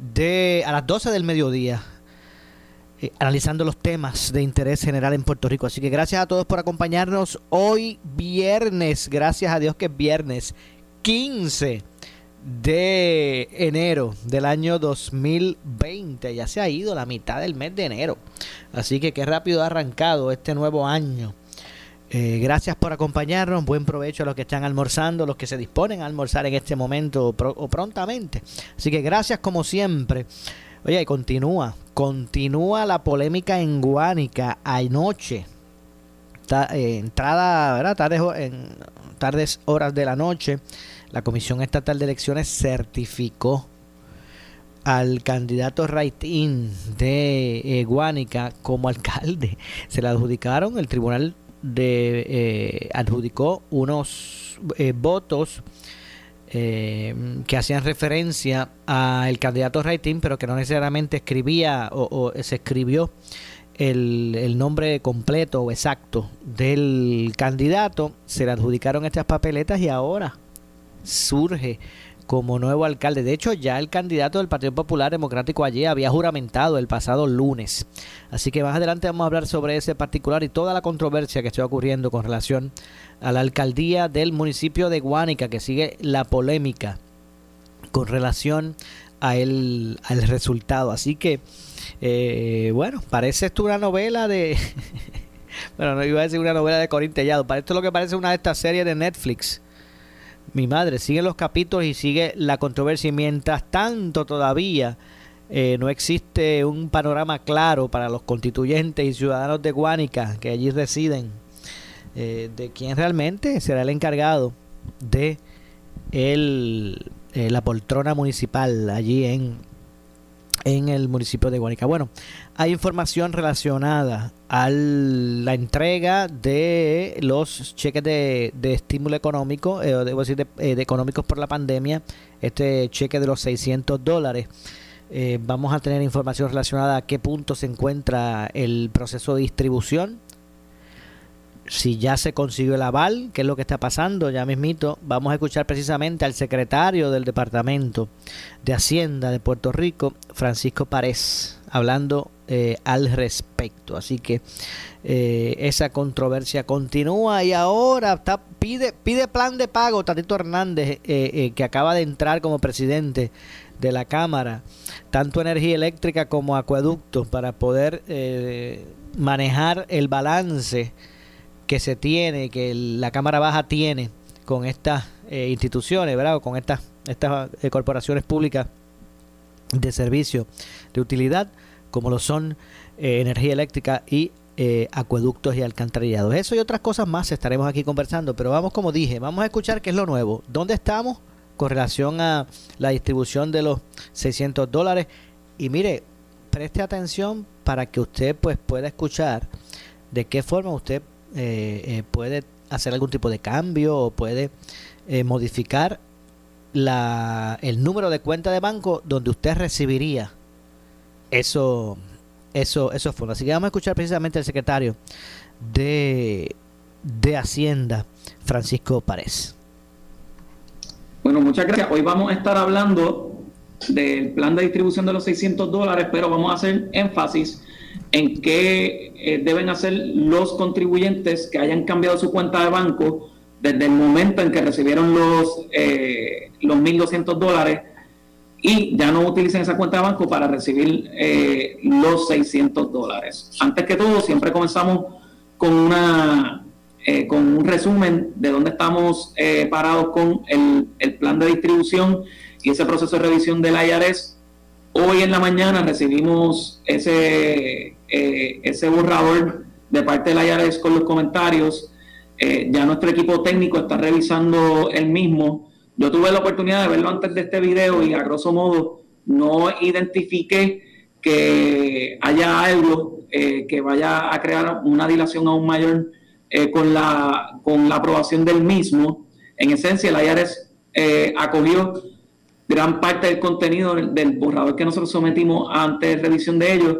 de a las 12 del mediodía. Eh, analizando los temas de interés general en Puerto Rico. Así que gracias a todos por acompañarnos hoy viernes. Gracias a Dios que es viernes 15 de enero del año 2020. Ya se ha ido la mitad del mes de enero. Así que qué rápido ha arrancado este nuevo año. Eh, gracias por acompañarnos. Buen provecho a los que están almorzando, los que se disponen a almorzar en este momento o prontamente. Así que gracias como siempre. Oye, y continúa, continúa la polémica en Guánica anoche. Eh, entrada, ¿verdad? Tardes horas de la noche, la Comisión Estatal de Elecciones certificó al candidato Raitín de eh, Guánica como alcalde. Se le adjudicaron, el tribunal de, eh, adjudicó unos votos eh, que hacían referencia al candidato Raitín, pero que no necesariamente escribía o, se escribió el, el, nombre completo o exacto del candidato. Se le adjudicaron estas papeletas y ahora surge como nuevo alcalde. De hecho, ya el candidato del Partido Popular Democrático allí había juramentado el pasado lunes. Así que más adelante vamos a hablar sobre ese particular y toda la controversia que está ocurriendo con relación a la alcaldía del municipio de Guánica, que sigue la polémica con relación a el, al resultado. Así que, eh, bueno, parece esto una novela de... bueno, no iba a decir una novela de Corín Tellado, esto lo que parece una de estas series de Netflix mi madre, sigue los capítulos y sigue la controversia. Y mientras tanto todavía eh, no existe un panorama claro para los constituyentes y ciudadanos de Guánica que allí residen eh, de quién realmente será el encargado de el, eh, la poltrona municipal allí en, en el municipio de Guanica. Bueno, hay información relacionada a la entrega de los cheques de, estímulo económico, eh, debo decir, eh, de, económicos por la pandemia, este cheque de los 600 dólares. Eh, vamos a tener información relacionada a qué punto se encuentra el proceso de distribución si ya se consiguió el aval, qué es lo que está pasando, ya mismito, vamos a escuchar precisamente al secretario del Departamento de Hacienda de Puerto Rico, Francisco Párez, hablando eh, al respecto. Así que eh, esa controversia continúa y ahora está, pide, pide plan de pago Tatito Hernández, eh, que acaba de entrar como presidente de la Cámara, tanto energía eléctrica como acueductos, para poder manejar el balance que se tiene, que la Cámara Baja tiene con estas eh, instituciones, ¿verdad? con estas, estas eh, corporaciones públicas de servicio de utilidad, como lo son eh, energía eléctrica y acueductos y alcantarillados. Eso y otras cosas más estaremos aquí conversando, pero vamos, como dije, vamos a escuchar qué es lo nuevo. ¿Dónde estamos con relación a la distribución de los 600 dólares? Y mire, preste atención para que usted pues pueda escuchar de qué forma usted puede hacer algún tipo de cambio o puede eh, modificar la, el número de cuenta de banco donde usted recibiría eso, eso, esos fondos. Así que vamos a escuchar precisamente al secretario de, de Hacienda, Francisco Párez. Bueno, muchas gracias. Hoy vamos a estar hablando del plan de distribución de los 600 dólares, pero vamos a hacer énfasis en qué eh, deben hacer los contribuyentes que hayan cambiado su cuenta de banco desde el momento en que recibieron los, eh, los 1.200 dólares y ya no utilicen esa cuenta de banco para recibir eh, los 600 dólares. Antes que todo, siempre comenzamos con una eh, con un resumen de dónde estamos eh, parados con el, el, plan de distribución y ese proceso de revisión del IRS. Hoy en la mañana recibimos ese, ese borrador de parte del IRS con los comentarios. ya nuestro equipo técnico está revisando el mismo. Yo tuve la oportunidad de verlo antes de este video y a grosso modo no identifiqué que haya algo eh, que vaya a crear una dilación aún mayor eh, con, la, con la aprobación del mismo. En esencia, el IARES eh, acogió gran parte del contenido del borrador que nosotros sometimos antes de revisión de ellos.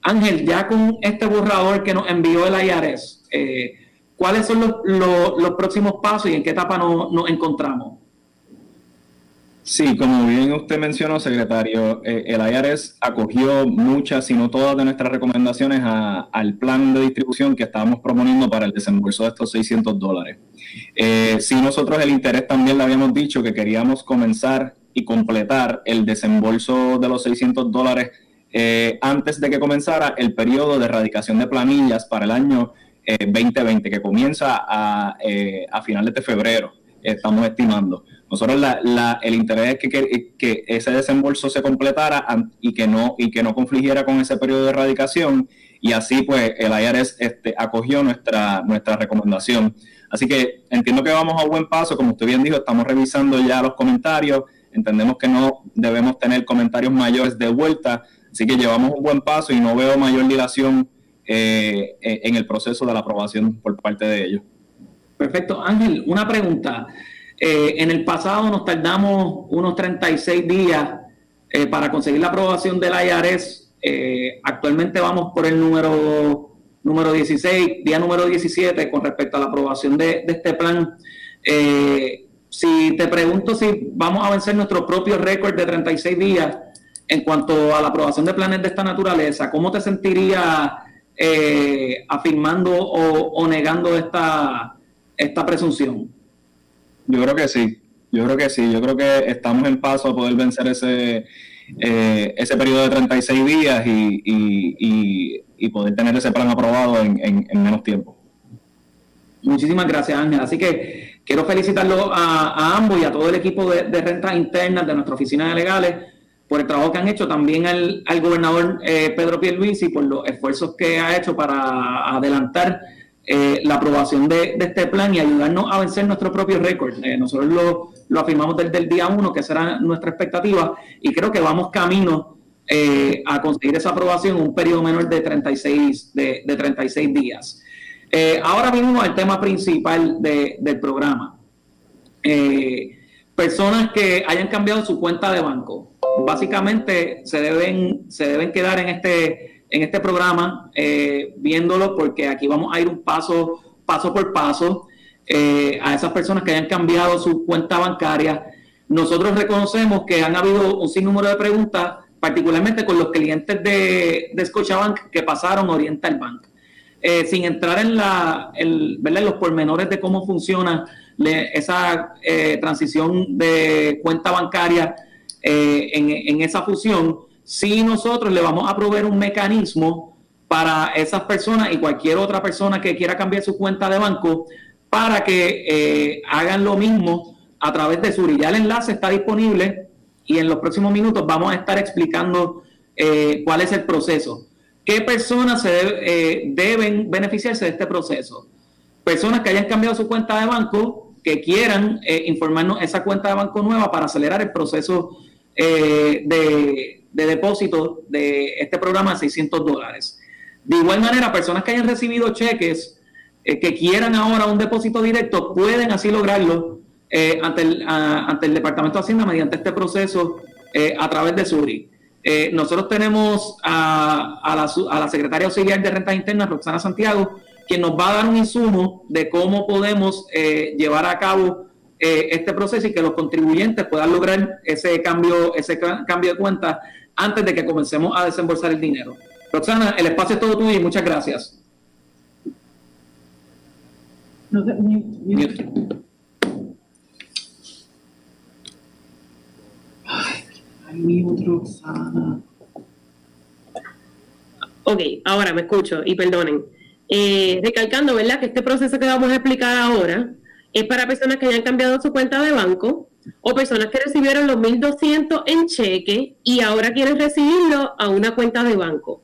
Ángel, ya con este borrador que nos envió el IARES, ¿cuáles son los, los, próximos pasos y en qué etapa nos encontramos? Sí, como bien usted mencionó, secretario, eh, el IRS acogió muchas, si no todas, de nuestras recomendaciones al plan de distribución que estábamos proponiendo para el desembolso de estos 600 dólares. Eh, sí, nosotros el interés también le habíamos dicho que queríamos comenzar y completar el desembolso de los 600 dólares eh, antes de que comenzara el periodo de erradicación de planillas para el año 2020, que comienza a, a finales de febrero, estamos estimando. Nosotros el interés es que, que, ese desembolso se completara y que no y que no confligiera con ese periodo de erradicación y así pues el IRS este, acogió nuestra, nuestra recomendación. Así que entiendo que vamos a buen paso, como usted bien dijo, estamos revisando ya los comentarios, entendemos que no debemos tener comentarios mayores de vuelta, así que llevamos un buen paso y no veo mayor dilación eh, en el proceso de la aprobación por parte de ellos. Perfecto. Ángel, una pregunta. Eh, en el pasado nos tardamos unos 36 días eh, para conseguir la aprobación del IRS. Actualmente vamos por el número, número 16, día número 17 con respecto a la aprobación de, este plan. Si te pregunto si vamos a vencer nuestro propio récord de 36 días en cuanto a la aprobación de planes de esta naturaleza, ¿cómo te sentirías afirmando o, negando esta, esta presunción? Yo creo que sí, yo creo que sí, yo creo que estamos en paso a poder vencer ese, eh, ese periodo de 36 días y, y, y, poder tener ese plan aprobado en, en, menos tiempo. Muchísimas gracias, Ángel. Así que quiero felicitarlo a, ambos y a todo el equipo de, rentas internas de nuestra oficina de legales por el trabajo que han hecho, también al, al gobernador eh, Pedro Pierluisi por los esfuerzos que ha hecho para adelantar eh, la aprobación de, este plan y ayudarnos a vencer nuestro propio récord. Eh, nosotros lo, afirmamos desde el día uno, que será nuestra expectativa, y creo que vamos camino eh, a conseguir esa aprobación en un periodo menor de 36, de, de 36 días. Ahora venimos al tema principal del programa. personas que hayan cambiado su cuenta de banco, básicamente se deben, se deben quedar en este en este programa, eh, viéndolo porque aquí vamos a ir un paso, paso por paso eh, a esas personas que hayan cambiado su cuenta bancaria. Nosotros reconocemos que han habido un sinnúmero de preguntas, particularmente con los clientes de, de Scotiabank que pasaron Oriental Bank. Eh, sin entrar en, la, en los pormenores de cómo funciona esa transición de cuenta bancaria en, en esa fusión, si nosotros le vamos a proveer un mecanismo para esas personas y cualquier otra persona que quiera cambiar su cuenta de banco para que eh, hagan lo mismo a través de Suri. Ya el enlace está disponible y en los próximos minutos vamos a estar explicando eh, cuál es el proceso. ¿Qué personas se eh, deben beneficiarse de este proceso? Personas que hayan cambiado su cuenta de banco, que quieran informarnos esa cuenta de banco nueva para acelerar el proceso de, de depósito de este programa de 600 dólares. De igual manera, personas que hayan recibido cheques eh, que quieran ahora un depósito directo pueden así lograrlo eh, ante, el, ante el Departamento de Hacienda mediante este proceso eh, a través de Suri. Nosotros tenemos a, a, la, a la secretaria auxiliar de Rentas Internas, Roxana Santiago, quien nos va a dar un insumo de cómo podemos llevar a cabo este proceso y que los contribuyentes puedan lograr ese cambio, ese cambio de cuenta antes de que comencemos a desembolsar el dinero. Roxana, el espacio es todo tuyo y muchas gracias. Ok, ahora me escucho y perdonen. Eh, recalcando, ¿verdad?, que este proceso que vamos a explicar ahora es para personas que hayan cambiado su cuenta de banco o personas que recibieron los 1.200 en cheque y ahora quieren recibirlo a una cuenta de banco.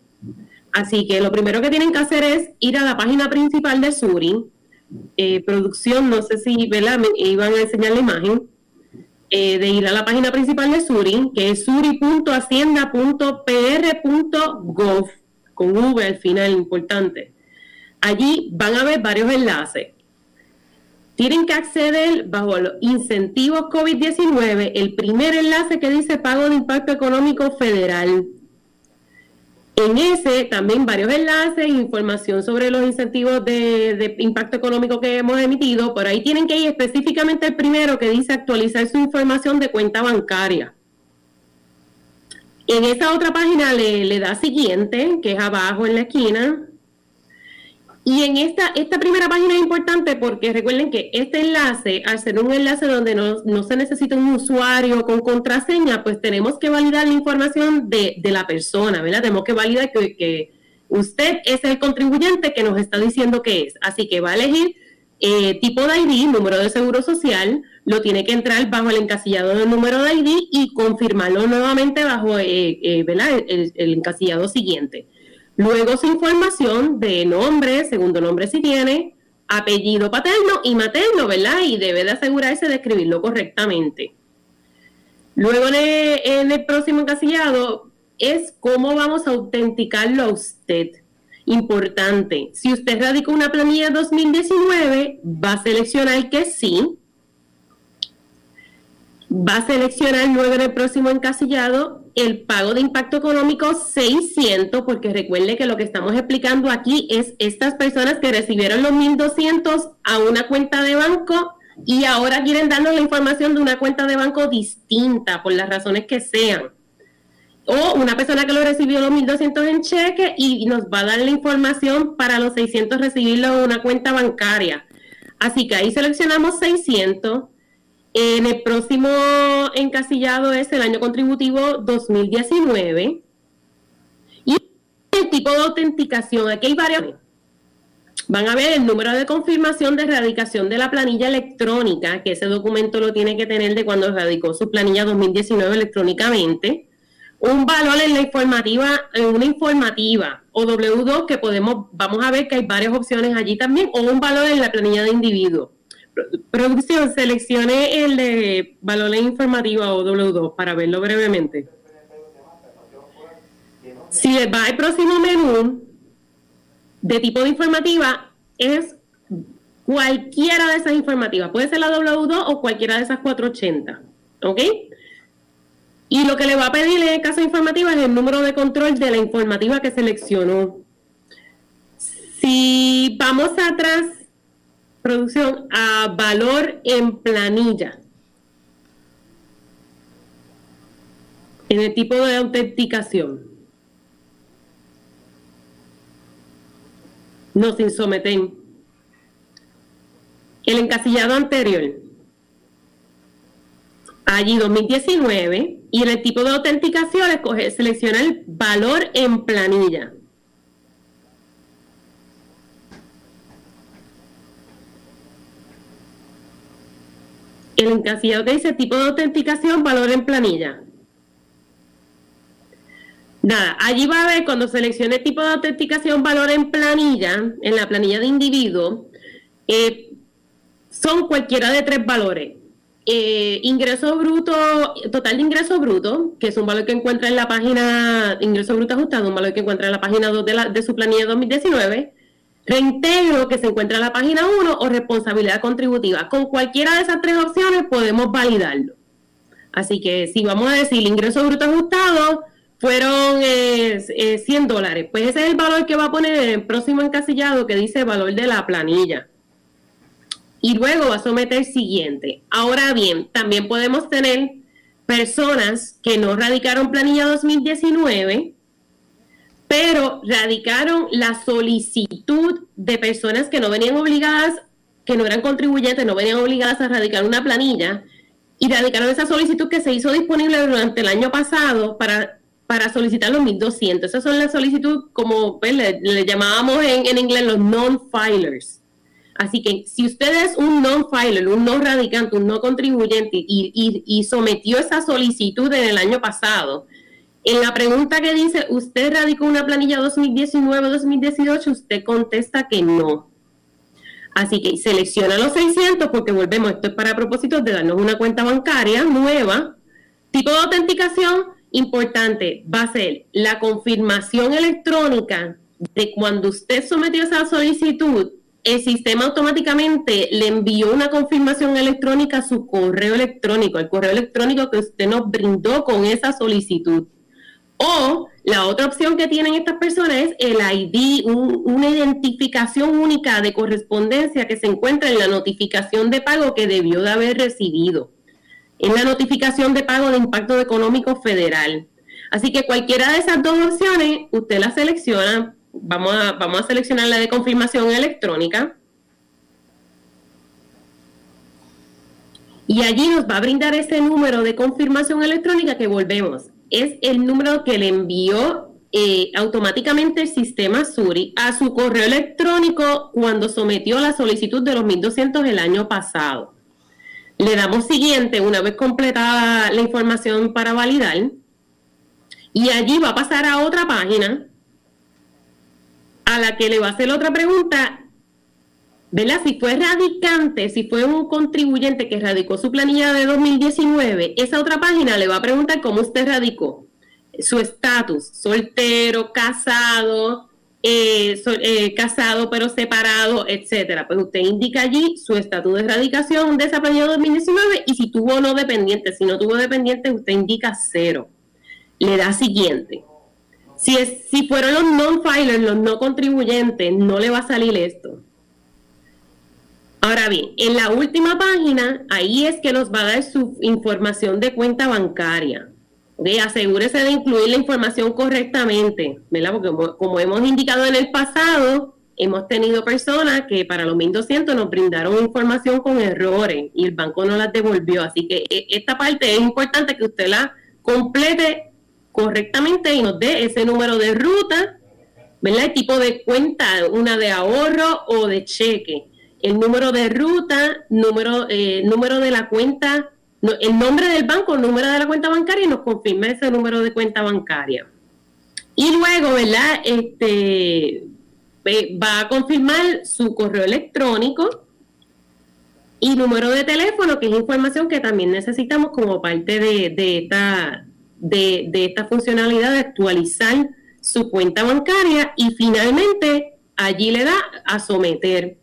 Así que lo primero que tienen que hacer es ir a la página principal de Surin. Eh, producción, no sé si ¿verdad? me iban a enseñar la imagen, eh, de ir a la página principal de Surin, que es suri.hacienda.pr.gov, con V al final, importante. Allí van a ver varios enlaces. Tienen que acceder bajo los incentivos COVID-19, el primer enlace que dice pago de impacto económico federal. En ese también varios enlaces, información sobre los incentivos de, impacto económico que hemos emitido. Por ahí tienen que ir específicamente el primero que dice actualizar su información de cuenta bancaria. En esa otra página le, le da siguiente, que es abajo en la esquina, y en esta, esta primera página es importante porque recuerden que este enlace, al ser un enlace donde no, se necesita un usuario con contraseña, pues tenemos que validar la información de, la persona, ¿verdad? Tenemos que validar que, usted es el contribuyente que nos está diciendo que es. Así que va a elegir eh, tipo de ID, número de seguro social, lo tiene que entrar bajo el encasillado del número de ID y confirmarlo nuevamente bajo eh, eh, el encasillado siguiente. Luego su información de nombre, segundo nombre si tiene, apellido paterno y materno, ¿verdad? Y debe de asegurarse de escribirlo correctamente. Luego en el, próximo encasillado es cómo vamos a autenticarlo a usted. Importante, si usted radicó una planilla 2019, va a seleccionar que sí. Va a seleccionar luego en el próximo encasillado el pago de impacto económico 600, porque recuerde que lo que estamos explicando aquí es estas personas que recibieron los 1.200 a una cuenta de banco y ahora quieren darnos la información de una cuenta de banco distinta, por las razones que sean. O una persona que lo recibió los 1.200 en cheque y nos va a dar la información para los 600 recibirlo en una cuenta bancaria. Así que ahí seleccionamos 600 en el próximo encasillado es el año contributivo 2019. Y el tipo de autenticación, aquí hay varias. Van a ver el número de confirmación de erradicación de la planilla electrónica, que ese documento lo tiene que tener de cuando radicó su planilla 2019 electrónicamente. Un valor en la informativa, en una informativa o W2 que podemos, vamos a ver que hay varias opciones allí también, o un valor en la planilla de individuo Producción, seleccione el de valores informativa o W2 para verlo brevemente. Si va al próximo menú de tipo de informativa, es cualquiera de esas informativas. Puede ser la W2 o cualquiera de esas 480. ¿Ok? Y lo que le va a pedir en el caso informativa es el número de control de la informativa que seleccionó. Si vamos atrás producción a valor en planilla. En el tipo de autenticación. No sin someten. El encasillado anterior. Allí 2019 y en el tipo de autenticación selecciona el valor en planilla. El encasillado que dice tipo de autenticación, valor en planilla. Nada, allí va a ver cuando seleccione tipo de autenticación, valor en planilla, en la planilla de individuo, eh, son cualquiera de tres valores. Eh, ingreso bruto, total de ingreso bruto, que es un valor que encuentra en la página, ingreso bruto ajustado, un valor que encuentra en la página 2 de, la, de su planilla 2019 reintegro que se encuentra en la página 1 o responsabilidad contributiva. Con cualquiera de esas tres opciones podemos validarlo. Así que si vamos a decir ingreso bruto ajustado fueron 100 eh, eh, dólares, pues ese es el valor que va a poner en el próximo encasillado que dice valor de la planilla. Y luego va a someter el siguiente. Ahora bien, también podemos tener personas que no radicaron planilla 2019 pero radicaron la solicitud de personas que no venían obligadas, que no eran contribuyentes, no venían obligadas a radicar una planilla, y radicaron esa solicitud que se hizo disponible durante el año pasado para para solicitar los 1200. Esas son las solicitudes, como pues, le, llamábamos en, en inglés los non-filers. Así que si usted es un non-filer, un no radicante, un no contribuyente y, sometió esa solicitud en el año pasado, en la pregunta que dice, ¿usted radicó una planilla 2019-2018? Usted contesta que no. Así que selecciona los 600 porque volvemos, esto es para propósito de darnos una cuenta bancaria nueva. Tipo de autenticación importante va a ser la confirmación electrónica de cuando usted sometió esa solicitud el sistema automáticamente le envió una confirmación electrónica a su correo electrónico, el correo electrónico que usted nos brindó con esa solicitud. O la otra opción que tienen estas personas es el ID, una identificación única de correspondencia que se encuentra en la notificación de pago que debió de haber recibido. En la notificación de pago de impacto económico federal. Así que cualquiera de esas dos opciones, usted la selecciona, vamos a, vamos a seleccionar la de confirmación electrónica. Y allí nos va a brindar ese número de confirmación electrónica que volvemos. Es el número que le envió eh, automáticamente el sistema Suri a su correo electrónico cuando sometió la solicitud de los 1200 el año pasado. Le damos siguiente una vez completada la información para validar. Y allí va a pasar a otra página a la que le va a hacer otra pregunta, ¿verdad? Si fue radicante, si fue un contribuyente que radicó su planilla de 2019, esa otra página le va a preguntar cómo usted radicó, su estatus, soltero, casado, eh, eh, casado pero separado, etcétera. Pues usted indica allí su estatus de radicación de esa planilla de 2019 y si tuvo o no dependiente. Si no tuvo dependiente, usted indica cero. Le da siguiente. Si, es, si fueron los non-filers, los no contribuyentes, no le va a salir esto. Ahora bien, en la última página, ahí es que nos va a dar su información de cuenta bancaria. Asegúrese de incluir la información correctamente, ¿verdad? Porque como, hemos indicado en el pasado, hemos tenido personas que para los 1200 nos brindaron información con errores y el banco no las devolvió. Así que e, esta parte es importante que usted la complete correctamente y nos dé ese número de ruta, ¿verdad? El tipo de cuenta, una de ahorro o de cheque. El número de ruta, número, eh, número de la cuenta, el nombre del banco, el número de la cuenta bancaria y nos confirma ese número de cuenta bancaria. Y luego, ¿verdad? Este va a confirmar su correo electrónico y número de teléfono, que es información que también necesitamos como parte de, de esta de, esta funcionalidad de actualizar su cuenta bancaria y finalmente allí le da a someter.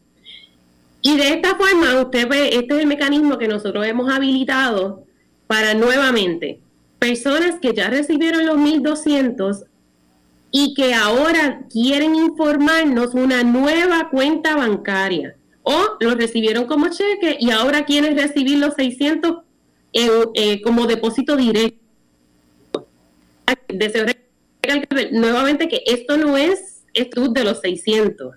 Y de esta forma usted ve, este es el mecanismo que nosotros hemos habilitado para nuevamente personas que ya recibieron los 1200 y que ahora quieren informarnos una nueva cuenta bancaria o lo recibieron como cheque y ahora quieren recibir los 600 eh, como depósito directo nuevamente que esto no es estudio de los 600.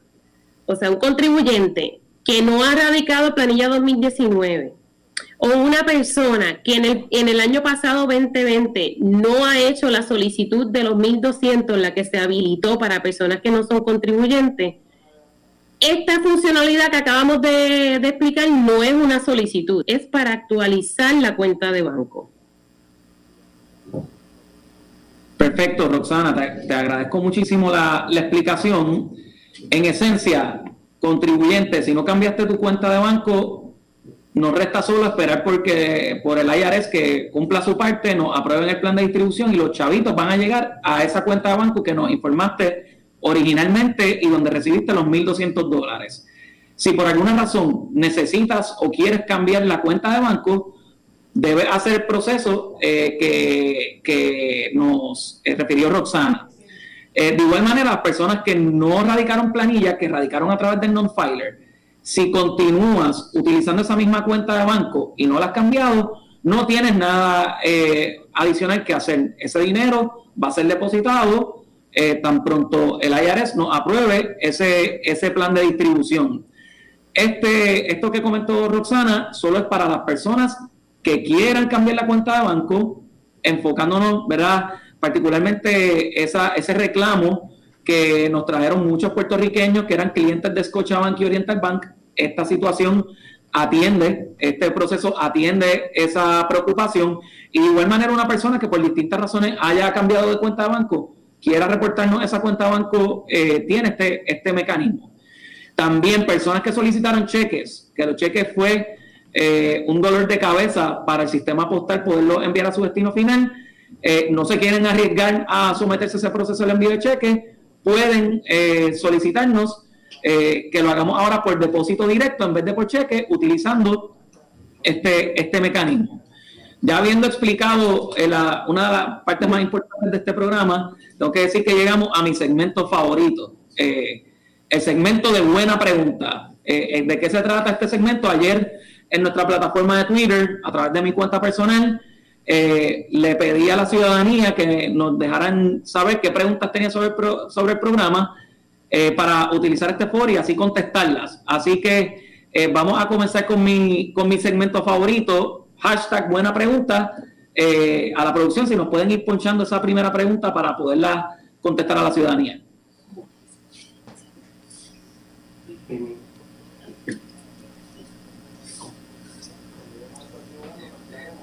O sea, un contribuyente que no ha radicado planilla 2019 o una persona que en el, en el año pasado 2020 no ha hecho la solicitud de los 1.200, la que se habilitó para personas que no son contribuyentes, esta funcionalidad que acabamos de explicar no es una solicitud, es para actualizar la cuenta de banco. Perfecto, Roxana, te, agradezco muchísimo la, explicación. En esencia, contribuyente, si no cambiaste tu cuenta de banco, nos resta solo esperar porque por el IRS que cumpla su parte, nos aprueben el plan de distribución y los chavitos van a llegar a esa cuenta de banco que nos informaste originalmente y donde recibiste los 1.200 dólares. Si por alguna razón necesitas o quieres cambiar la cuenta de banco, debe hacer el proceso eh, que, nos eh, refirió Roxana. Eh, de igual manera, las personas que no radicaron planilla, que radicaron a través del non-filer, si continúas utilizando esa misma cuenta de banco y no la has cambiado, no tienes nada adicional que hacer. Ese dinero va a ser depositado tan pronto el IRS nos apruebe ese, ese plan de distribución. Este, esto que comentó Roxana solo es para las personas que quieran cambiar la cuenta de banco, enfocándonos, ¿verdad? Particularmente ese reclamo que nos trajeron muchos puertorriqueños que eran clientes de Scotiabank y Oriental Bank. Esta situación atiende, este proceso atiende esa preocupación y de igual manera una persona que por distintas razones haya cambiado de cuenta de banco, quiera reportarnos esa cuenta de banco, eh, tiene este, este mecanismo. También personas que solicitaron cheques, que los cheques fue eh, un dolor de cabeza para el sistema postal poderlo enviar a su destino final, eh, no se quieren arriesgar a someterse a ese proceso de envío de cheques, pueden solicitarnos que lo hagamos ahora por depósito directo en vez de por cheque, utilizando este, este mecanismo. Ya habiendo explicado eh, una de las partes más importantes de este programa, tengo que decir que llegamos a mi segmento favorito, eh, el segmento de buena pregunta. Eh, ¿De qué se trata este segmento? Ayer en nuestra plataforma de Twitter, a través de mi cuenta personal, le pedí a la ciudadanía que nos dejaran saber qué preguntas tenía sobre el, sobre el programa para utilizar este foro y así contestarlas. Así que vamos a comenzar con mi, con mi segmento favorito, hashtag buena pregunta eh, a la producción si nos pueden ir ponchando esa primera pregunta para poderla contestar a la ciudadanía.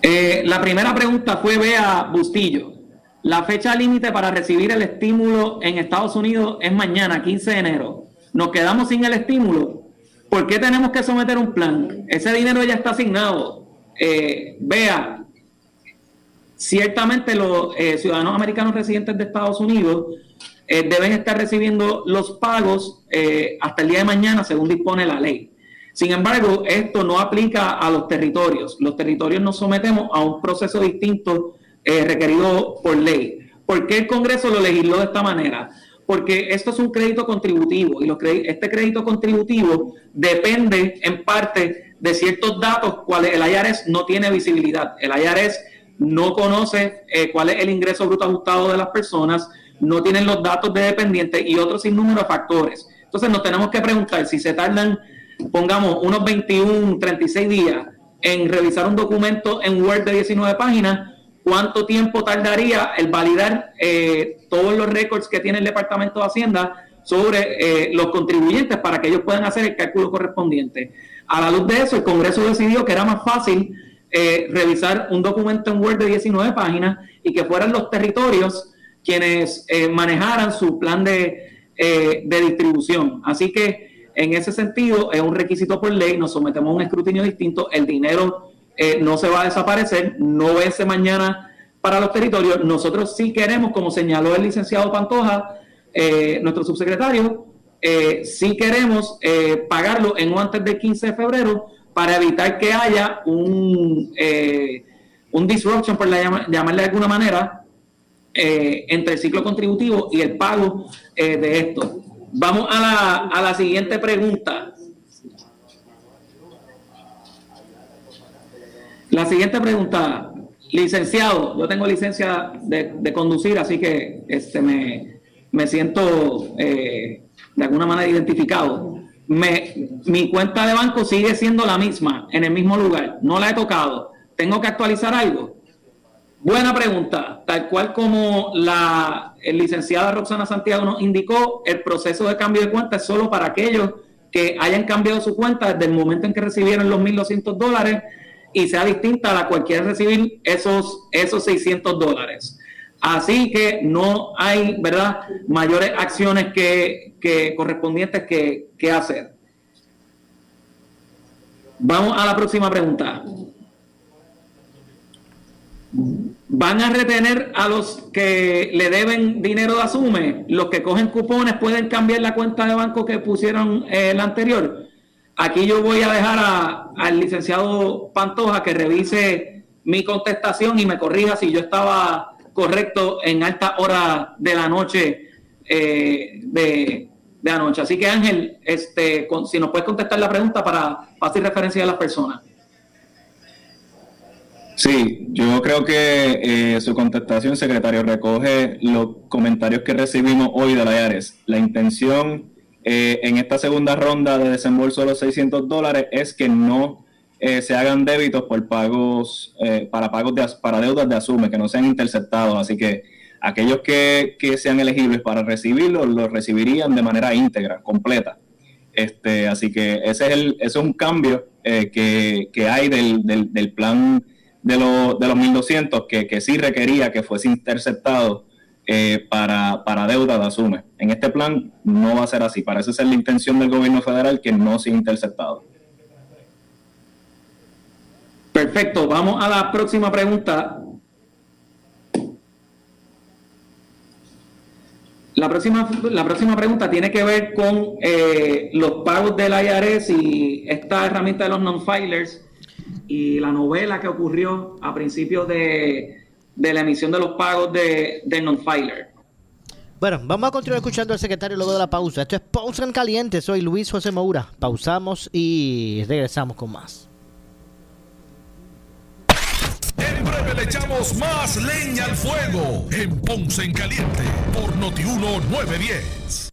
Eh, la primera pregunta fue Bea Bustillo. La fecha límite para recibir el estímulo en Estados Unidos es mañana, 15 de enero. Nos quedamos sin el estímulo. ¿Por qué tenemos que someter un plan? Ese dinero ya está asignado eh, vea, ciertamente los eh, ciudadanos americanos residentes de Estados Unidos eh, deben estar recibiendo los pagos hasta el día de mañana, según dispone la ley. Sin embargo, esto no aplica a los territorios. Los territorios nos sometemos a un proceso distinto requerido por ley. ¿Por qué el Congreso lo legisló de esta manera? Porque esto es un crédito contributivo y este crédito contributivo depende en parte de ciertos datos cuales el IRS no tiene visibilidad. El IRS no conoce eh, cuál es el ingreso bruto ajustado de las personas, no tienen los datos de dependientes y otros sinnúmero de factores. Entonces nos tenemos que preguntar si se tardan, pongamos, unos 21, 36 días en revisar un documento en Word de 19 páginas, ¿cuánto tiempo tardaría el validar eh, todos los récords que tiene el Departamento de Hacienda sobre eh, los contribuyentes para que ellos puedan hacer el cálculo correspondiente? A la luz de eso, el Congreso decidió que era más fácil eh, revisar un documento en Word de 19 páginas y que fueran los territorios quienes eh, manejaran su plan de, eh, de, distribución. Así que en ese sentido es un requisito por ley, nos sometemos a un escrutinio distinto, el dinero no se va a desaparecer, no vence mañana para los territorios. Nosotros sí queremos, como señaló el licenciado Pantoja, nuestro subsecretario, eh, si queremos eh, pagarlo en o antes del 15 de febrero para evitar que haya un, eh, un disruption, por llamarle de alguna manera, eh, entre el ciclo contributivo y el pago de esto. Vamos a la, a la siguiente pregunta. La siguiente pregunta, licenciado, yo tengo licencia de, de conducir, así que este, me, me siento eh, de alguna manera identificado, me, mi cuenta de banco sigue siendo la misma, en el mismo lugar, no la he tocado. ¿Tengo que actualizar algo? Buena pregunta. Tal cual como la licenciada Roxana Santiago nos indicó, el proceso de cambio de cuenta es solo para aquellos que hayan cambiado su cuenta desde el momento en que recibieron los 1.200 dólares y sea distinta a la cual quiere recibir esos, esos 600 dólares. Así que no hay, ¿verdad?, mayores acciones que, correspondientes que, hacer. Vamos a la próxima pregunta. ¿Van a retener a los que le deben dinero de asume? ¿Los que cogen cupones pueden cambiar la cuenta de banco que pusieron eh, la anterior? Aquí yo voy a dejar al licenciado Pantoja que revise mi contestación y me corrija si yo estaba correcto en alta hora de la noche eh, de, de, anoche. Así que Ángel, este, si nos puedes contestar la pregunta para fácil referencia a las personas. Sí, yo creo que eh, su contestación, secretario, recoge los comentarios que recibimos hoy de la IARES. La intención eh, en esta segunda ronda de desembolso de los 600 dólares es que no eh, se hagan débitos por pagos, eh, para pagos de, para deudas de asume, que no sean interceptados. Así que aquellos que, sean elegibles para recibirlo, lo recibirían de manera íntegra, completa. Este, así que ese es, el, es un cambio eh, que, hay del, del, plan de, de los 1200 que, que sí requería que fuese interceptado eh, para, para, deuda de Asume. En este plan no va a ser así. Parece ser la intención del gobierno federal que no sea interceptado. Perfecto, vamos a la próxima pregunta. La próxima, la próxima pregunta tiene que ver con eh, los pagos del IRS y esta herramienta de los non-filers y la novela que ocurrió a principios de, de la emisión de los pagos de, non-filer. Bueno, vamos a continuar escuchando al secretario luego de la pausa. Esto es Pausa en Caliente. Soy Luis José Moura. Pausamos y regresamos con más. En breve le echamos más leña al fuego en Ponce en Caliente por Notiuno 910.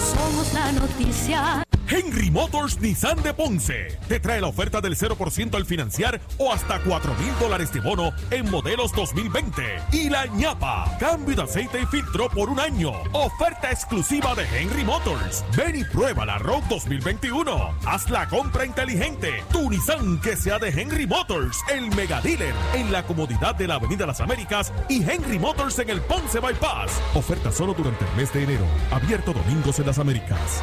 Somos la noticia. Henry Motors Nissan de Ponce te trae la oferta del 0% al financiar o hasta 4 mil dólares de bono en modelos 2020. Y la ñapa, cambio de aceite y filtro por un año. Oferta exclusiva de Henry Motors. Ven y prueba la Rogue 2021. Haz la compra inteligente. Tu Nissan que sea de Henry Motors, el mega dealer en la comodidad de la Avenida Las Américas y Henry Motors en el Ponce Bypass. Oferta solo durante el mes de enero. Abierto domingos en las Américas.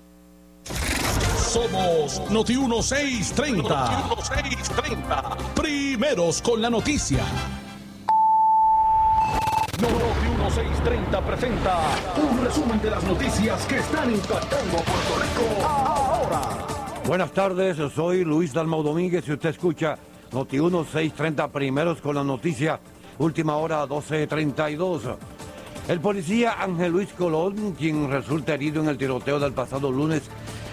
Somos Noti 1630. Noti 1630. Primeros con la noticia. Noti 1630 presenta un resumen de las noticias que están impactando Puerto Rico ahora. Buenas tardes, soy Luis Dalmau Domínguez y usted escucha Noti 1, 6.30 primeros con la noticia. Última hora, 12.32. El policía Ángel Luis Colón, quien resulta herido en el tiroteo del pasado lunes,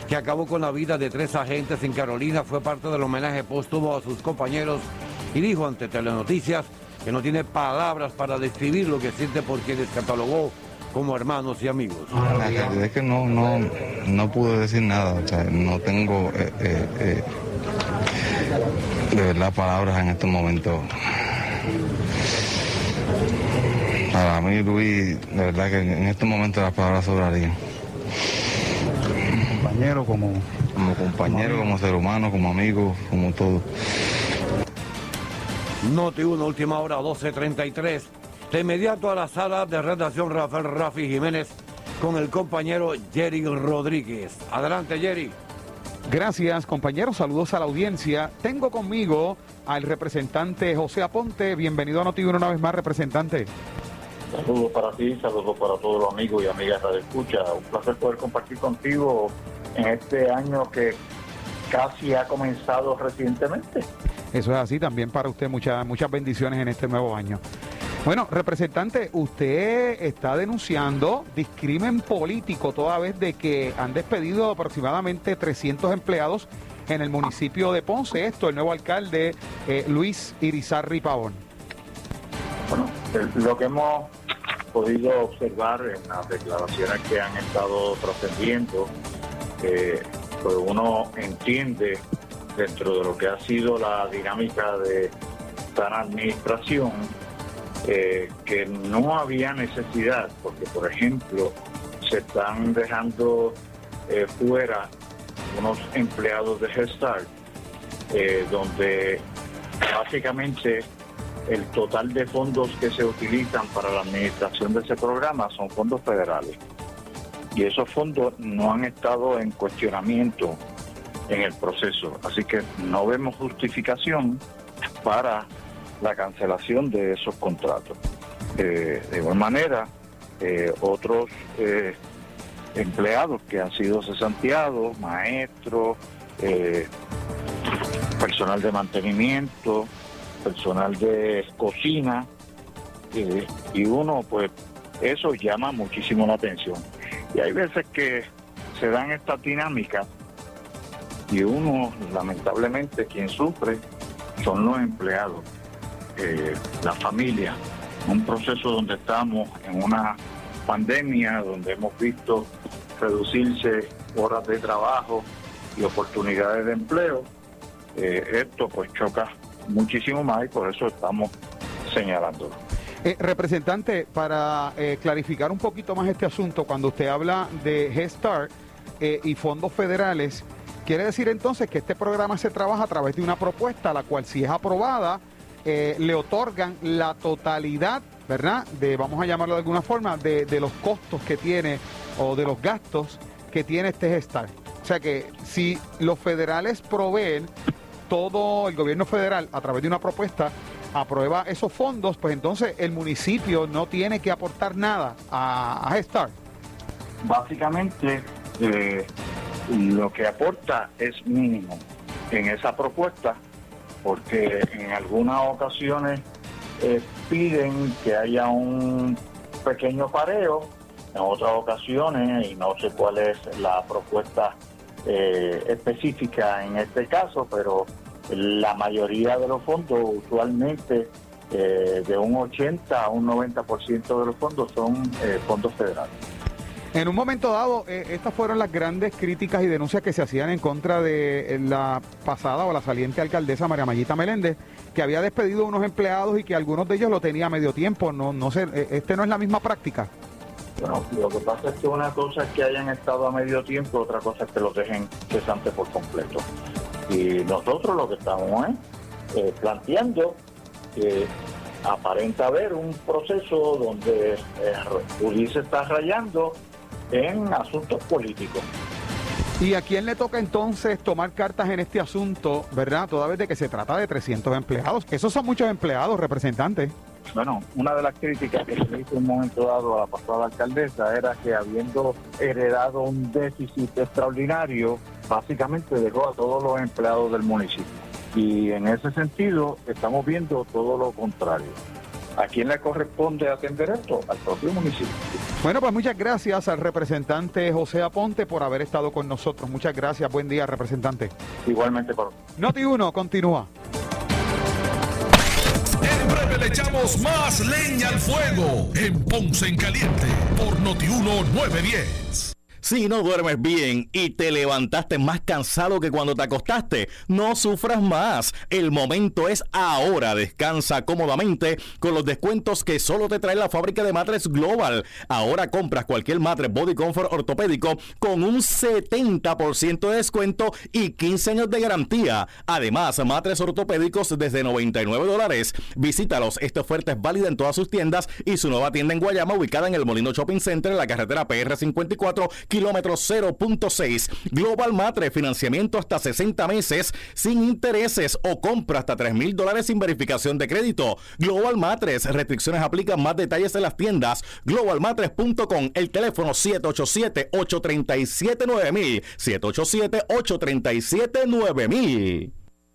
que acabó con la vida de tres agentes en Carolina, fue parte del homenaje póstumo a sus compañeros y dijo ante Telenoticias que no tiene palabras para describir lo que siente por quienes catalogó como hermanos y amigos. La realidad es que no, no, no pude decir nada, o sea, no tengo eh, eh, eh, de verdad palabras en este momento. Para mí, Luis, de verdad que en este momento las palabras sobrarían. Compañero, como, como compañero, como ser humano, como amigo, como todo. Noti 1, última hora, 12.33. De inmediato a la sala de redacción Rafael Rafi Jiménez con el compañero Jerry Rodríguez. Adelante, Jerry. Gracias, compañeros. Saludos a la audiencia. Tengo conmigo al representante José Aponte. Bienvenido a Noti 1 una vez más, representante. Saludos para ti, saludos para todos los amigos y amigas de Escucha. Un placer poder compartir contigo en este año que casi ha comenzado recientemente. Eso es así, también para usted muchas muchas bendiciones en este nuevo año. Bueno, representante, usted está denunciando discrimen político toda vez de que han despedido aproximadamente 300 empleados en el municipio de Ponce. Esto, el nuevo alcalde eh, Luis Irizarri Pavón. Bueno, lo que hemos podido observar en las declaraciones que han estado trascendiendo, eh, uno entiende dentro de lo que ha sido la dinámica de esta administración, eh, que no había necesidad, porque por ejemplo se están dejando eh, fuera unos empleados de Head Start, eh, donde básicamente el total de fondos que se utilizan para la administración de ese programa son fondos federales. Y esos fondos no han estado en cuestionamiento en el proceso. Así que no vemos justificación para la cancelación de esos contratos. Eh, de igual manera, eh, otros eh, empleados que han sido cesanteados, maestros, personal de mantenimiento, personal de cocina, y uno, pues, eso llama muchísimo la atención. Y hay veces que se dan estas dinámicas y uno, lamentablemente, quien sufre son los empleados, eh, la familia. Un proceso donde estamos en una pandemia, donde hemos visto reducirse horas de trabajo y oportunidades de empleo. Eh, esto pues choca muchísimo más y por eso estamos señalándolo. Eh, representante, para clarificar un poquito más este asunto, cuando usted habla de Head Start y fondos federales, Quiere decir entonces que este programa se trabaja a través de una propuesta, la cual si es aprobada, eh, le otorgan la totalidad, ¿verdad? De, vamos a llamarlo de alguna forma, de, los costos que tiene o de los gastos que tiene este gestar. O sea que si los federales proveen todo el gobierno federal a través de una propuesta, aprueba esos fondos, pues entonces el municipio no tiene que aportar nada a, a. Básicamente, eh, lo que aporta es mínimo en esa propuesta, porque en algunas ocasiones eh, piden que haya un pequeño pareo, en otras ocasiones, y no sé cuál es la propuesta eh, específica en este caso, pero la mayoría de los fondos usualmente eh, de un 80 a un 90% de los fondos son fondos federales. En un momento dado, eh, estas fueron las grandes críticas y denuncias que se hacían en contra de eh, la pasada o la saliente alcaldesa María Mayita Meléndez, que había despedido a unos empleados y que algunos de ellos lo tenía a medio tiempo. No, no sé, eh, este no es la misma práctica. Bueno, lo que pasa es que una cosa es que hayan estado a medio tiempo, otra cosa es que los dejen cesantes por completo. Y nosotros lo que estamos es planteando que aparenta haber un proceso donde Ulises está rayando en asuntos políticos. ¿Y a quién le toca entonces tomar cartas en este asunto, verdad? Toda vez de que se trata de 300 empleados. Esos son muchos empleados, representantes. Bueno, una de las críticas que se hizo en un momento dado a la pasada alcaldesa era que habiendo heredado un déficit extraordinario, básicamente dejó a todos los empleados del municipio. Y en ese sentido estamos viendo todo lo contrario. ¿A quién le corresponde atender esto? Al propio municipio. Bueno, pues muchas gracias al representante José Aponte por haber estado con nosotros. Muchas gracias. Buen día, representante. Igualmente para Noti 1, continúa. En breve le echamos más leña al fuego en Ponce en Caliente por Noti 1 910. Si no duermes bien y te levantaste más cansado que cuando te acostaste, no sufras más. El momento es ahora. Descansa cómodamente con los descuentos que solo te trae la fábrica de matres Global. Ahora compras cualquier matres Body Comfort ortopédico con un 70% de descuento y 15 años de garantía. Además, matres ortopédicos desde 99 dólares. Visítalos. Esta oferta es válida en todas sus tiendas y su nueva tienda en Guayama ubicada en el Molino Shopping Center en la carretera PR 54 kilómetro 0.6. Global Matre, financiamiento hasta 60 meses sin intereses o compra hasta 3 mil dólares sin verificación de crédito. Global Matres, restricciones aplican más detalles en las tiendas. Globalmatres.com, el teléfono 787-837-9000. 787-837-9000.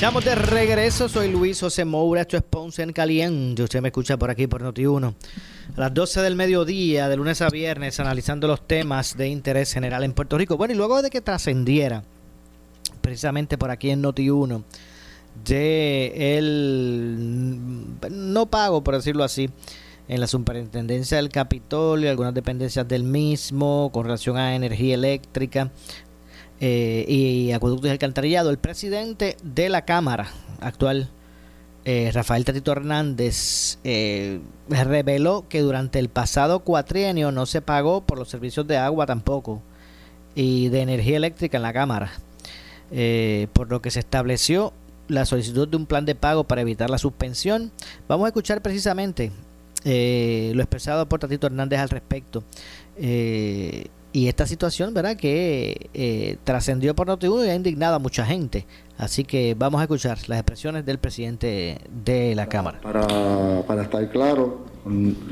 Estamos de regreso. Soy Luis José Moura. Esto es Ponce en Caliente. Usted me escucha por aquí por Noti1. A las 12 del mediodía, de lunes a viernes, analizando los temas de interés general en Puerto Rico. Bueno, y luego de que trascendiera, precisamente por aquí en Noti1, de el no pago, por decirlo así, en la superintendencia del Capitolio, algunas dependencias del mismo, con relación a energía eléctrica eh, y acueductos y alcantarillado. El presidente de la Cámara actual, eh, Rafael Tatito Hernández, eh, reveló que durante el pasado cuatrienio no se pagó por los servicios de agua tampoco y de energía eléctrica en la Cámara, eh, por lo que se estableció la solicitud de un plan de pago para evitar la suspensión. Vamos a escuchar precisamente eh, lo expresado por Tatito Hernández al respecto. Eh, y esta situación, ¿verdad? Que eh, trascendió por Noti1 y ha indignado a mucha gente. Así que vamos a escuchar las expresiones del presidente de la Cámara. Para, para estar claro,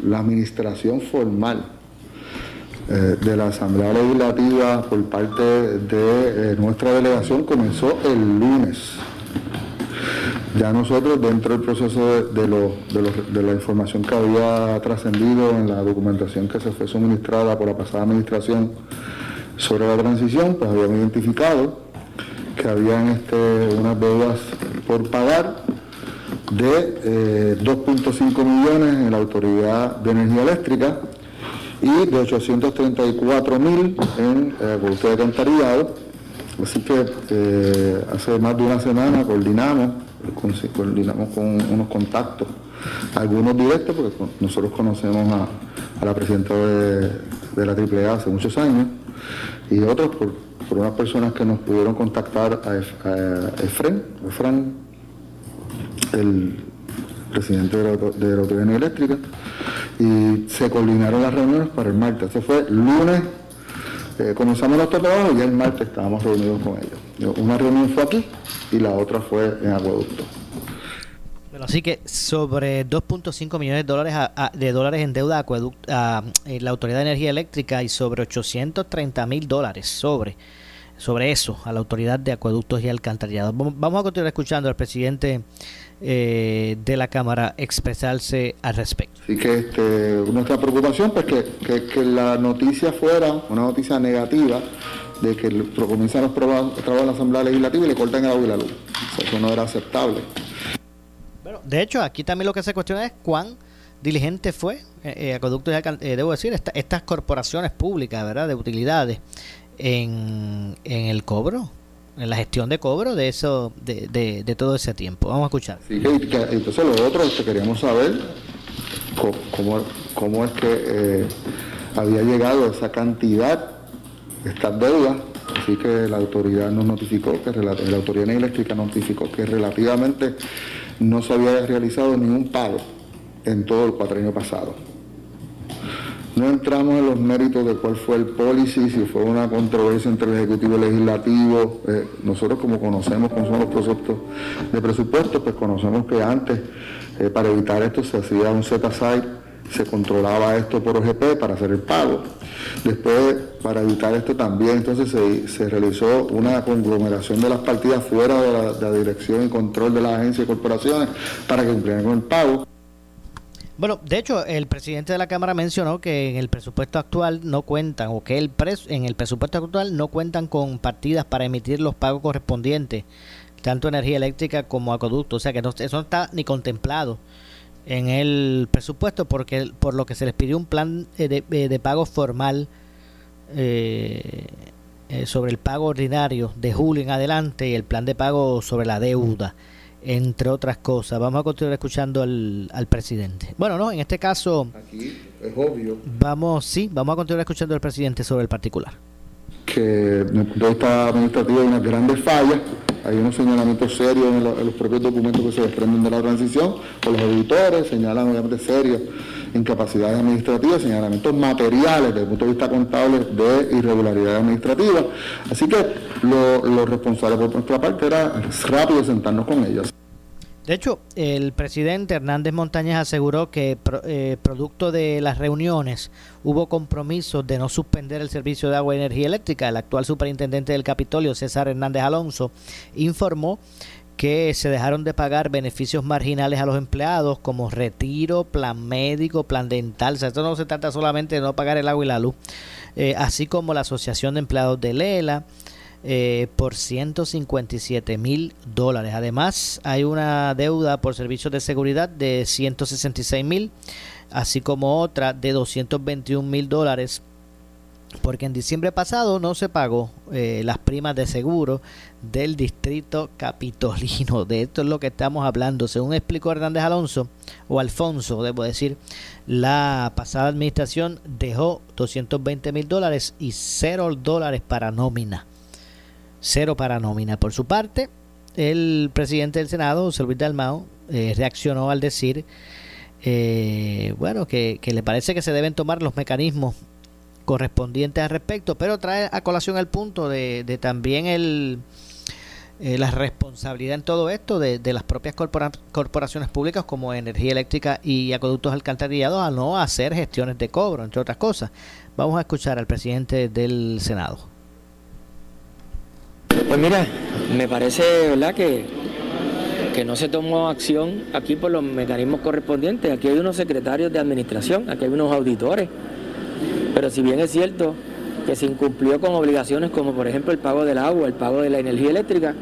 la administración formal eh, de la Asamblea Legislativa por parte de eh, nuestra delegación comenzó el lunes. Ya nosotros, dentro del proceso de, lo- de la información que había trascendido en la documentación que se fue suministrada por la pasada administración sobre la transición, pues habíamos identificado que habían este, unas deudas por pagar de eh, 2.5 millones en la Autoridad de Energía Eléctrica y de 834 mil en eh, acueducto de alcantarillado. Así que eh, hace más de una semana coordinamos, con- coordinamos con unos contactos, algunos directos, porque nosotros conocemos a, la presidenta de, de la AAA hace muchos años, y otros por, unas personas que nos pudieron contactar a, a Efren, el presidente de la, de la Autoridad Eléctrica, y se coordinaron las reuniones para el martes. Eso fue lunes, eh, comenzamos nuestro trabajo y el martes estábamos reunidos con ellos. Una reunión fue aquí y la otra fue en Acueducto. Bueno, así que sobre 2.5 millones de dólares, a- a- de dólares en deuda a, eh, la Autoridad de Energía Eléctrica y sobre 830 mil dólares sobre, sobre eso a la Autoridad de Acueductos y Alcantarillados. Vamos a continuar escuchando al presidente eh, de la Cámara expresarse al respecto. Así que este, nuestra preocupación pues que, que, que la noticia fuera una noticia negativa de que comienzan los trabajos de la Asamblea Legislativa y le cortan el agua y la luz. Eso no era aceptable. Bueno, de hecho, aquí también lo que se cuestiona es cuán diligente fue eh, eh Acueductos, eh, debo decir, estas corporaciones públicas, ¿verdad?, de utilidades en, en el cobro en la gestión de cobro de eso de, de, de todo ese tiempo. Vamos a escuchar. Sí, entonces lo otro que queríamos saber cómo, cómo es que eh, había llegado esa cantidad, estas deudas. Así que la autoridad nos notificó, que la autoridad eléctrica notificó que relativamente no se había realizado ningún pago en todo el cuatrienio pasado. No entramos en los méritos de cuál fue el policy, si fue una controversia entre el Ejecutivo y el Legislativo. Eh, nosotros como conocemos cómo son los procesos de presupuesto, pues conocemos que antes, eh, para evitar esto, se hacía un set aside, se controlaba esto por OGP para hacer el pago. Después, para evitar esto también, entonces se, realizó una conglomeración de las partidas fuera de la, de la dirección y control de las agencias y corporaciones para que cumplieran con el pago. Bueno, de hecho, el presidente de la Cámara mencionó que en el presupuesto actual no cuentan, o que el en el presupuesto actual no cuentan con partidas para emitir los pagos correspondientes, tanto energía eléctrica como acueducto. O sea que eso no está ni contemplado en el presupuesto, porque por lo que se les pidió un plan de, de pago formal eh, eh, sobre el pago ordinario de julio en adelante y el plan de pago sobre la deuda entre otras cosas. Vamos a continuar escuchando al, al presidente. Bueno, no, en este caso... Aquí es obvio. Vamos, sí, vamos a continuar escuchando al presidente sobre el particular. Que de vista administrativo hay unas grandes fallas, hay unos señalamientos serios en, los propios documentos que se desprenden de la transición, por los auditores señalan obviamente serios incapacidades administrativas, señalamientos materiales desde el punto de vista contable de irregularidades administrativas. Así que lo, lo responsable por nuestra parte era rápido sentarnos con ellas. De hecho, el presidente Hernández Montañez aseguró que eh, producto de las reuniones hubo compromisos de no suspender el servicio de agua y energía eléctrica. El actual superintendente del Capitolio, César Hernández Alonso, informó que se dejaron de pagar beneficios marginales a los empleados como retiro, plan médico, plan dental. O sea, esto no se trata solamente de no pagar el agua y la luz, eh, así como la Asociación de Empleados de Lela eh, por 157 mil dólares. Además, hay una deuda por servicios de seguridad de 166 mil, así como otra de 221 mil dólares porque en diciembre pasado no se pagó eh, las primas de seguro del distrito capitolino. De esto es lo que estamos hablando. Según explicó Hernández Alonso, o Alfonso, debo decir, la pasada administración dejó 220 mil dólares y cero dólares para nómina. Cero para nómina. Por su parte, el presidente del Senado, José Luis Dalmao, eh, reaccionó al decir, eh, bueno, que, que le parece que se deben tomar los mecanismos correspondientes al respecto, pero trae a colación el punto de, también el, eh, la responsabilidad en todo esto de, de las propias corporaciones públicas como energía eléctrica y acueductos alcantarillados a no hacer gestiones de cobro, entre otras cosas. Vamos a escuchar al presidente del Senado. Pues mira, me parece verdad que, que no se tomó acción aquí por los mecanismos correspondientes. Aquí hay unos secretarios de administración, aquí hay unos auditores pero si bien es cierto que se incumplió con obligaciones como por ejemplo el pago del agua, el pago de la energía eléctrica,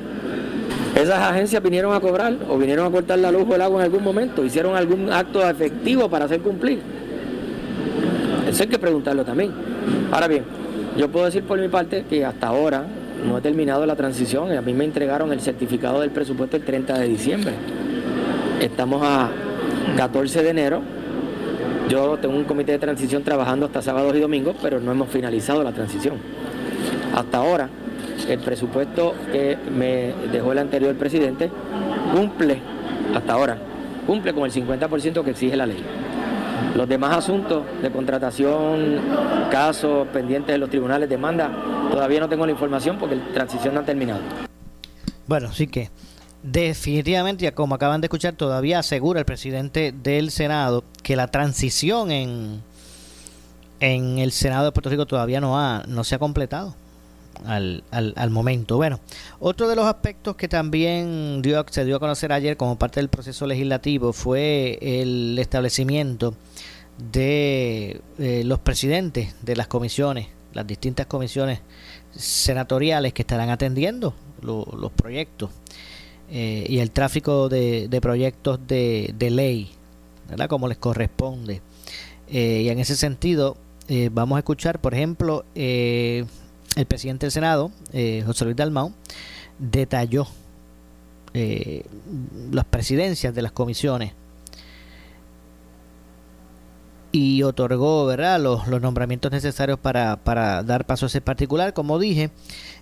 esas agencias vinieron a cobrar o vinieron a cortar la luz o el agua en algún momento, hicieron algún acto efectivo para hacer cumplir. Eso hay que preguntarlo también. Ahora bien, yo puedo decir por mi parte que hasta ahora no he terminado la transición. A mí me entregaron el certificado del presupuesto el 30 de diciembre. Estamos a 14 de enero yo tengo un comité de transición trabajando hasta sábados y domingos, pero no hemos finalizado la transición. Hasta ahora, el presupuesto que me dejó el anterior presidente cumple, hasta ahora, cumple con el 50% que exige la ley. Los demás asuntos de contratación, casos pendientes de los tribunales, demanda, todavía no tengo la información porque la transición no ha terminado. Bueno, sí que definitivamente, como acaban de escuchar, todavía asegura el presidente del Senado que la transición en, en el Senado de Puerto Rico todavía no, ha, no se ha completado. al, al, momento. Bueno, otro de los aspectos que también dio, se dio a conocer ayer como parte del proceso legislativo fue el establecimiento de eh, los presidentes de las comisiones, las distintas comisiones senatoriales que estarán atendiendo los proyectos eh, y el tráfico de, proyectos de, de, ley, ¿verdad? Como les corresponde. Eh, y en ese sentido, vamos a escuchar, por ejemplo, el presidente del Senado, José Luis Dalmau, detalló las presidencias de las comisiones y otorgó ¿verdad? Los, los nombramientos necesarios para, para, dar paso a ese particular. Como dije,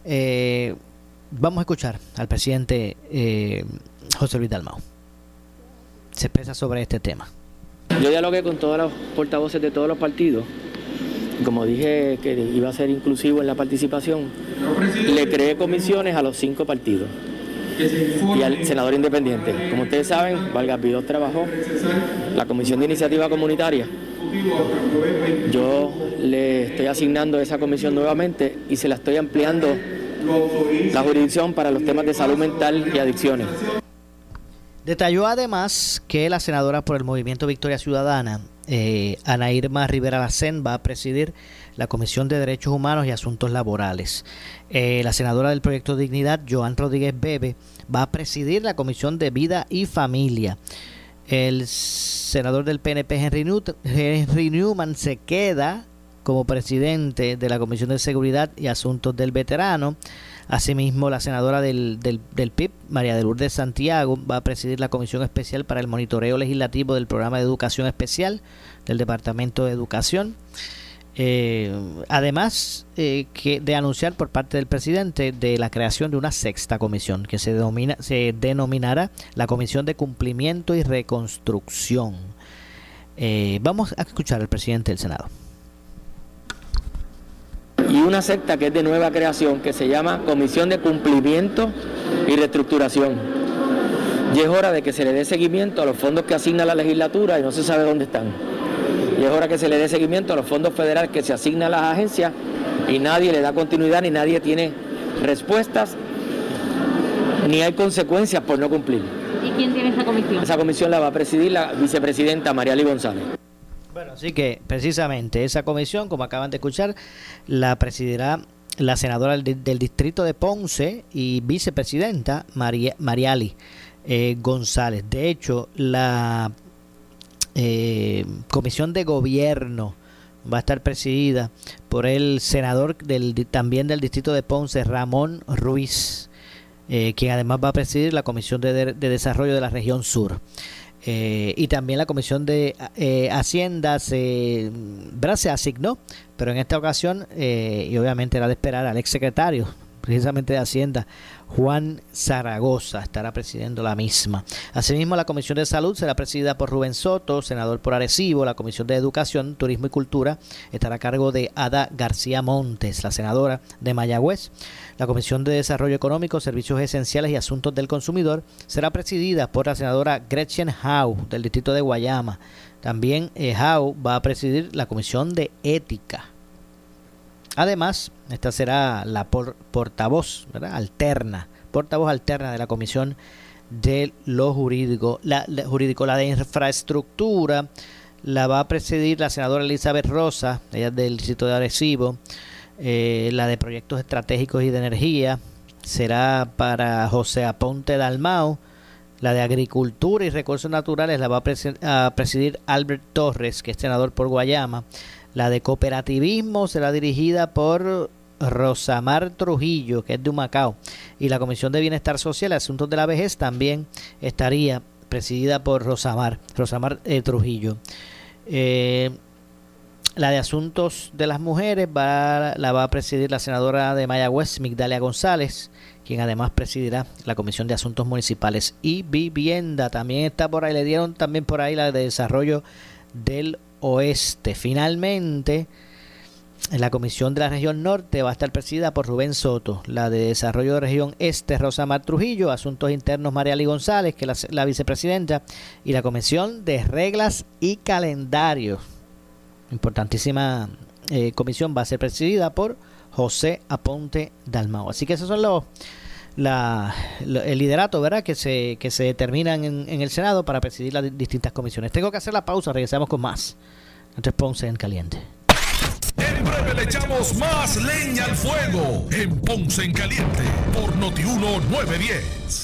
eh, vamos a escuchar al presidente eh, José Luis Dalmau. Se expresa sobre este tema. Yo dialogué con todos los portavoces de todos los partidos. Como dije que iba a ser inclusivo en la participación, le creé comisiones a los cinco partidos y al senador independiente. Como ustedes saben, Valgas Vidó trabajó la Comisión de Iniciativa Comunitaria yo le estoy asignando esa comisión nuevamente y se la estoy ampliando la jurisdicción para los temas de salud mental y adicciones. Detalló además que la senadora por el Movimiento Victoria Ciudadana, eh, Ana Irma Rivera Lacén, va a presidir la Comisión de Derechos Humanos y Asuntos Laborales. Eh, la senadora del Proyecto Dignidad, Joan Rodríguez Bebe, va a presidir la Comisión de Vida y Familia. El senador del PNP Henry, Newman se queda como presidente de la Comisión de Seguridad y Asuntos del Veterano. Asimismo, la senadora del, del, PIB, María de Lourdes Santiago, va a presidir la Comisión Especial para el Monitoreo Legislativo del Programa de Educación Especial del Departamento de Educación. Eh, además eh, que de anunciar por parte del presidente de la creación de una sexta comisión que se, denomina, se denominará la Comisión de Cumplimiento y Reconstrucción. Eh, vamos a escuchar al presidente del Senado. Y una secta que es de nueva creación que se llama Comisión de Cumplimiento y Reestructuración. Y es hora de que se le dé seguimiento a los fondos que asigna la legislatura y no se sabe dónde están y es hora que se le dé seguimiento a los fondos federales que se asignan a las agencias y nadie le da continuidad ni nadie tiene respuestas ni hay consecuencias por no cumplir. ¿Y quién tiene esa comisión? Esa comisión la va a presidir la vicepresidenta María Lee González. Bueno, así que precisamente esa comisión, como acaban de escuchar, la presidirá la senadora del, distrito de Ponce y vicepresidenta María, Mariali eh, González. De hecho, la eh, comisión de gobierno va a estar presidida por el senador del, también del distrito de Ponce, Ramón Ruiz, eh, quien además va a presidir la Comisión de, Desarrollo de la Región Sur. Eh, y también la Comisión de Hacienda se, asignó, pero en esta ocasión, y obviamente era de esperar al ex secretario precisamente de Hacienda, Juan Zaragoza, estará presidiendo la misma. Asimismo, la Comisión de Salud será presidida por Rubén Soto, senador por Arecibo. La Comisión de Educación, Turismo y Cultura estará a cargo de Ada García Montes, la senadora de Mayagüez. La Comisión de Desarrollo Económico, Servicios Esenciales y Asuntos del Consumidor será presidida por la senadora Gretchen Howe, del distrito de Guayama. También eh, va a presidir la Comisión de Ética. Además, esta será la portavoz alterna, portavoz alterna de la Comisión de lo jurídico, la, jurídico, la de infraestructura, la va a presidir la senadora Elizabeth Rosa, ella es del distrito de Arecibo, eh, la de proyectos estratégicos y de energía será para José Aponte Dalmao, la de agricultura y recursos naturales la va a presidir Albert Torres, que es senador por Guayama, la de cooperativismo será dirigida por Rosamar Trujillo, que es de Humacao. Y la Comisión de Bienestar Social y Asuntos de la Vejez también estaría presidida por Rosamar, Rosamar eh, Trujillo. Eh, la de Asuntos de las Mujeres va, la va a presidir la senadora de Mayagüez, Migdalia González, quien además presidirá la Comisión de Asuntos Municipales y Vivienda. También está por ahí, le dieron también por ahí la de Desarrollo del Oeste. Finalmente, en la Comisión de la Región Norte va a estar presidida por Rubén Soto, la de Desarrollo de Región Este, Rosa Mar Trujillo, Asuntos Internos, Mariali González, que es la, vicepresidenta, y la Comisión de Reglas y Calendarios. Importantísima eh, comisión va a ser presidida por José Aponte Dalmao. Así que esos son los la, el liderato ¿verdad? que se, que se determinan en, en, el Senado para presidir las distintas comisiones. Tengo que hacer la pausa, regresamos con más. Entonces Ponce en caliente. En breve le echamos más leña al fuego en Ponce en caliente por Notiuno 910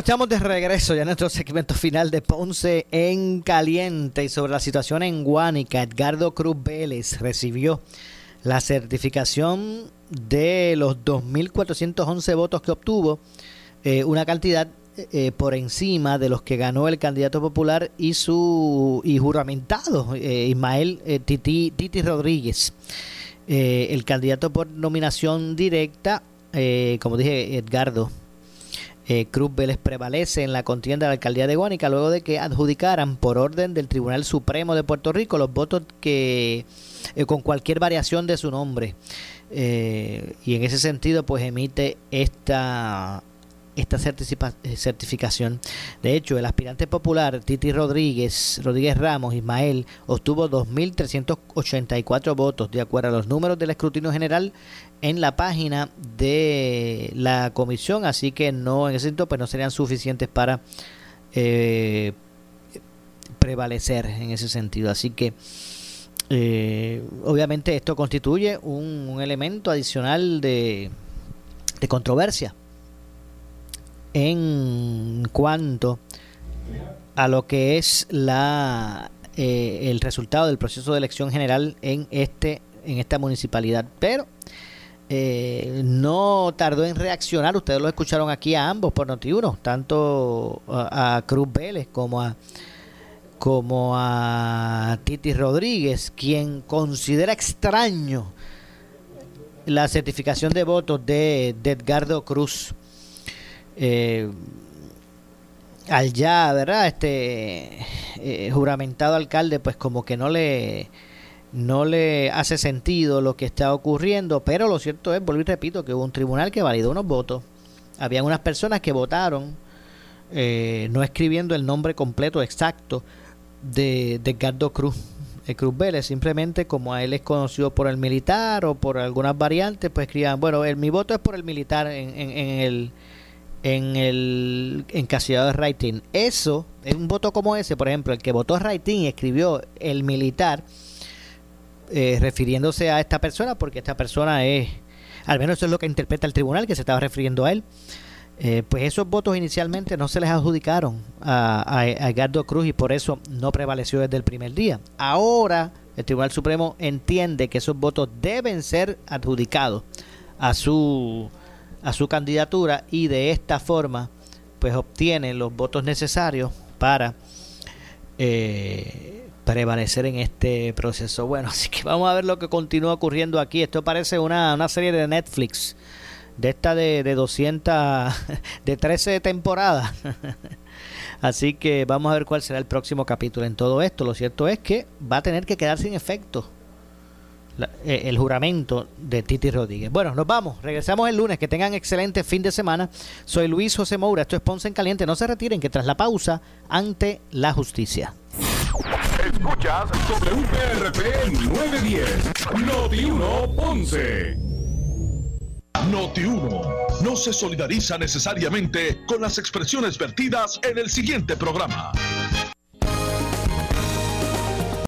Bueno, estamos de regreso ya nuestro segmento final de Ponce en Caliente y sobre la situación en Guánica. Edgardo Cruz Vélez recibió la certificación de los 2.411 votos que obtuvo, eh, una cantidad eh, por encima de los que ganó el candidato popular y su y juramentado eh, Ismael Titi, Titi Rodríguez. el candidato por nominación directa, como dije, Edgardo eh, Cruz Vélez prevalece en la contienda de la alcaldía de Guánica luego de que adjudicaran por orden del Tribunal Supremo de Puerto Rico los votos que eh, con cualquier variación de su nombre. Eh, y en ese sentido pues emite esta esta certificación. De hecho, el aspirante popular Titi Rodríguez, Rodríguez Ramos Ismael, obtuvo 2.384 votos, de acuerdo a los números del escrutinio general en la página de la comisión, así que no, en ese sentido, pues no serían suficientes para eh, prevalecer en ese sentido. Así que, eh, obviamente, esto constituye un, elemento adicional de, de controversia en cuanto a lo que es la eh, el resultado del proceso de elección general en este en esta municipalidad pero eh, no tardó en reaccionar ustedes lo escucharon aquí a ambos por Notiuno tanto a, Cruz Vélez como a como a Titi Rodríguez quien considera extraño la certificación de votos de, Edgardo Cruz eh, al ya, ¿verdad? Este eh, juramentado alcalde, pues como que no le no le hace sentido lo que está ocurriendo, pero lo cierto es, vuelvo y repito, que hubo un tribunal que validó unos votos. Habían unas personas que votaron eh, no escribiendo el nombre completo exacto de, de Edgardo Cruz, eh, Cruz Vélez, simplemente como a él es conocido por el militar o por algunas variantes, pues escriban, bueno, el, mi voto es por el militar en, en, en el en el encasillado de Raitín. Eso, es un voto como ese, por ejemplo, el que votó Raitín y escribió el militar, eh, refiriéndose a esta persona, porque esta persona es, al menos eso es lo que interpreta el tribunal, que se estaba refiriendo a él. Eh, pues esos votos inicialmente no se les adjudicaron a, a, Edgardo Cruz y por eso no prevaleció desde el primer día. Ahora el Tribunal Supremo entiende que esos votos deben ser adjudicados a su a su candidatura y de esta forma pues obtiene los votos necesarios para eh, prevalecer en este proceso. Bueno, así que vamos a ver lo que continúa ocurriendo aquí. Esto parece una, una serie de Netflix, de esta de, de 200, de 13 temporadas. Así que vamos a ver cuál será el próximo capítulo en todo esto. Lo cierto es que va a tener que quedar sin efecto eh, el juramento de Titi Rodríguez. Bueno, nos vamos. Regresamos el lunes. Que tengan excelente fin de semana. Soy Luis José Moura. Esto es Ponce en Caliente. No se retiren que tras la pausa, ante la justicia. Escuchas sobre UPRP 910, Noti 1 Ponce. Noti 1 no se solidariza necesariamente con las expresiones vertidas en el siguiente programa.